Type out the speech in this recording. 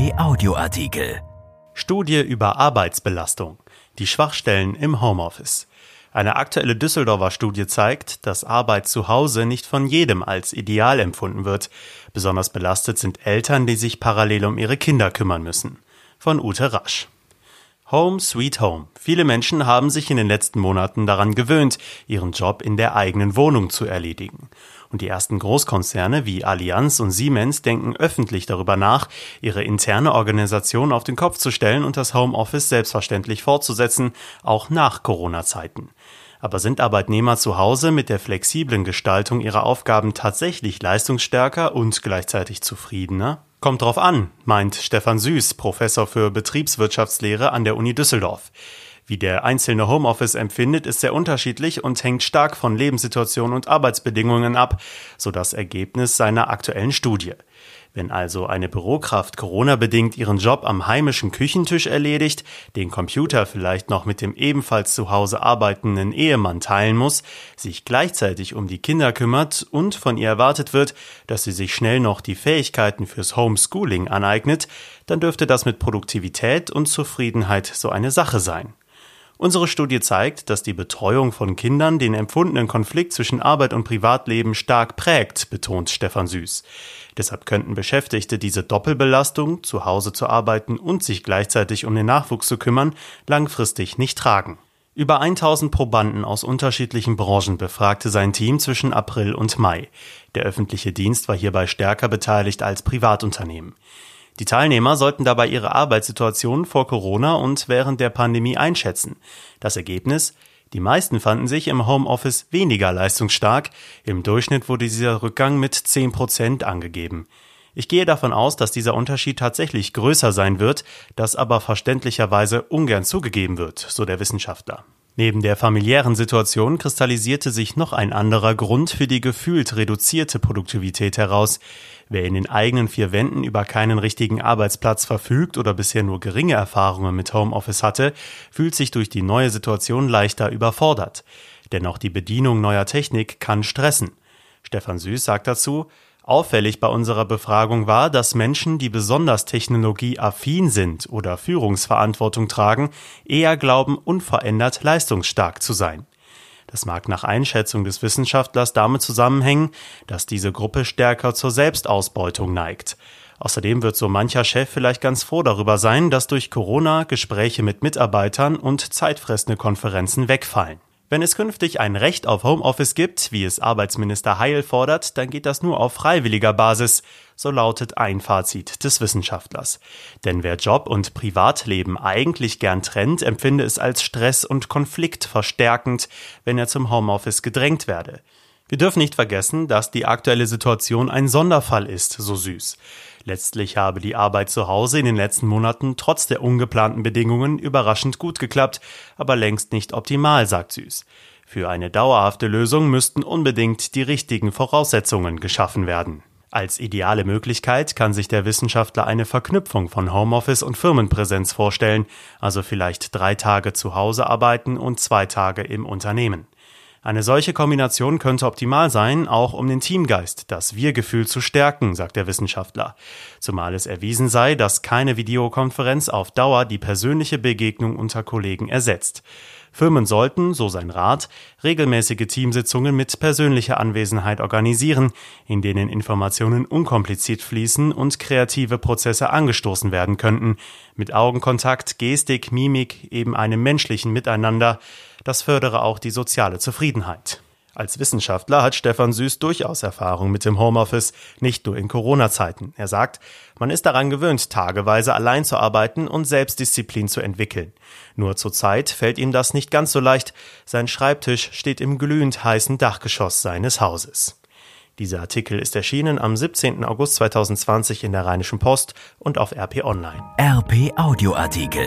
RP Audioartikel. Studie über Arbeitsbelastung. Die Schwachstellen im Homeoffice. Eine aktuelle Düsseldorfer Studie zeigt, dass Arbeit zu Hause nicht von jedem als ideal empfunden wird. Besonders belastet sind Eltern, die sich parallel um ihre Kinder kümmern müssen. Von Ute Rasch. Home Sweet Home. Viele Menschen haben sich in den letzten Monaten daran gewöhnt, ihren Job in der eigenen Wohnung zu erledigen. Und die ersten Großkonzerne wie Allianz und Siemens denken öffentlich darüber nach, ihre interne Organisation auf den Kopf zu stellen und das Homeoffice selbstverständlich fortzusetzen, auch nach Corona-Zeiten. Aber sind Arbeitnehmer zu Hause mit der flexiblen Gestaltung ihrer Aufgaben tatsächlich leistungsstärker und gleichzeitig zufriedener? Kommt drauf an, meint Stefan Süß, Professor für Betriebswirtschaftslehre an der Uni Düsseldorf. Wie der einzelne Homeoffice empfindet, ist sehr unterschiedlich und hängt stark von Lebenssituation und Arbeitsbedingungen ab, so das Ergebnis seiner aktuellen Studie. Wenn also eine Bürokraft Corona-bedingt ihren Job am heimischen Küchentisch erledigt, den Computer vielleicht noch mit dem ebenfalls zu Hause arbeitenden Ehemann teilen muss, sich gleichzeitig um die Kinder kümmert und von ihr erwartet wird, dass sie sich schnell noch die Fähigkeiten fürs Homeschooling aneignet, dann dürfte das mit Produktivität und Zufriedenheit so eine Sache sein. Unsere Studie zeigt, dass die Betreuung von Kindern den empfundenen Konflikt zwischen Arbeit und Privatleben stark prägt, betont Stefan Süß. Deshalb könnten Beschäftigte diese Doppelbelastung, zu Hause zu arbeiten und sich gleichzeitig um den Nachwuchs zu kümmern, langfristig nicht tragen. Über 1000 Probanden aus unterschiedlichen Branchen befragte sein Team zwischen April und Mai. Der öffentliche Dienst war hierbei stärker beteiligt als Privatunternehmen. Die Teilnehmer sollten dabei ihre Arbeitssituation vor Corona und während der Pandemie einschätzen. Das Ergebnis? Die meisten fanden sich im Homeoffice weniger leistungsstark. Im Durchschnitt wurde dieser Rückgang mit 10 Prozent angegeben. Ich gehe davon aus, dass dieser Unterschied tatsächlich größer sein wird, das aber verständlicherweise ungern zugegeben wird, so der Wissenschaftler. Neben der familiären Situation kristallisierte sich noch ein anderer Grund für die gefühlt reduzierte Produktivität heraus. Wer in den eigenen vier Wänden über keinen richtigen Arbeitsplatz verfügt oder bisher nur geringe Erfahrungen mit Homeoffice hatte, fühlt sich durch die neue Situation leichter überfordert. Denn auch die Bedienung neuer Technik kann stressen. Stefan Süß sagt dazu, Auffällig bei unserer Befragung war, dass Menschen, die besonders technologieaffin sind oder Führungsverantwortung tragen, eher glauben, unverändert leistungsstark zu sein. Das mag nach Einschätzung des Wissenschaftlers damit zusammenhängen, dass diese Gruppe stärker zur Selbstausbeutung neigt. Außerdem wird so mancher Chef vielleicht ganz froh darüber sein, dass durch Corona Gespräche mit Mitarbeitern und zeitfressende Konferenzen wegfallen. Wenn es künftig ein Recht auf Homeoffice gibt, wie es Arbeitsminister Heil fordert, dann geht das nur auf freiwilliger Basis, so lautet ein Fazit des Wissenschaftlers. Denn wer Job und Privatleben eigentlich gern trennt, empfinde es als Stress und Konflikt verstärkend, wenn er zum Homeoffice gedrängt werde. Wir dürfen nicht vergessen, dass die aktuelle Situation ein Sonderfall ist, so süß. Letztlich habe die Arbeit zu Hause in den letzten Monaten trotz der ungeplanten Bedingungen überraschend gut geklappt, aber längst nicht optimal, sagt Süß. Für eine dauerhafte Lösung müssten unbedingt die richtigen Voraussetzungen geschaffen werden. Als ideale Möglichkeit kann sich der Wissenschaftler eine Verknüpfung von Homeoffice und Firmenpräsenz vorstellen, also vielleicht drei Tage zu Hause arbeiten und zwei Tage im Unternehmen. Eine solche Kombination könnte optimal sein, auch um den Teamgeist, das Wir-Gefühl zu stärken, sagt der Wissenschaftler. Zumal es erwiesen sei, dass keine Videokonferenz auf Dauer die persönliche Begegnung unter Kollegen ersetzt. Firmen sollten, so sein Rat, regelmäßige Teamsitzungen mit persönlicher Anwesenheit organisieren, in denen Informationen unkompliziert fließen und kreative Prozesse angestoßen werden könnten, mit Augenkontakt, Gestik, Mimik, eben einem menschlichen Miteinander, das fördere auch die soziale Zufriedenheit. Als Wissenschaftler hat Stefan Süß durchaus Erfahrung mit dem Homeoffice, nicht nur in Corona-Zeiten. Er sagt, man ist daran gewöhnt, tageweise allein zu arbeiten und Selbstdisziplin zu entwickeln. Nur zurzeit fällt ihm das nicht ganz so leicht. Sein Schreibtisch steht im glühend heißen Dachgeschoss seines Hauses. Dieser Artikel ist erschienen am 17. August 2020 in der Rheinischen Post und auf RP Online. RP Audioartikel.